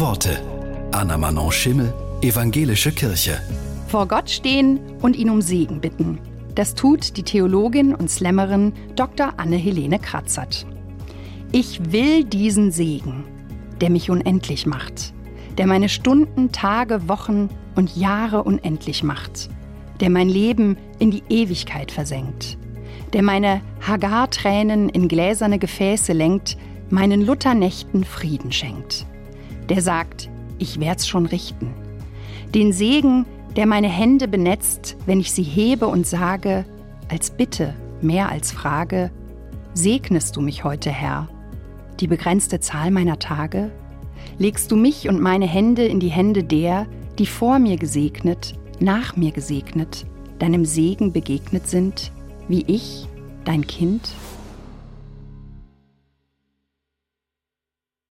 Worte. Anna Manon Schimmel, Evangelische Kirche. Vor Gott stehen und ihn um Segen bitten. Das tut die Theologin und Slammerin Dr. Anne-Helene Kratzert. Ich will diesen Segen, der mich unendlich macht, der meine Stunden, Tage, Wochen und Jahre unendlich macht, der mein Leben in die Ewigkeit versenkt, der meine Hagar-Tränen in gläserne Gefäße lenkt, meinen Luthernächten Frieden schenkt, der sagt, ich werd's schon richten, den Segen, der meine Hände benetzt, wenn ich sie hebe und sage, als Bitte, mehr als Frage, segnest du mich heute, Herr, die begrenzte Zahl meiner Tage? Legst du mich und meine Hände in die Hände der, die vor mir gesegnet, nach mir gesegnet, deinem Segen begegnet sind, wie ich, dein Kind?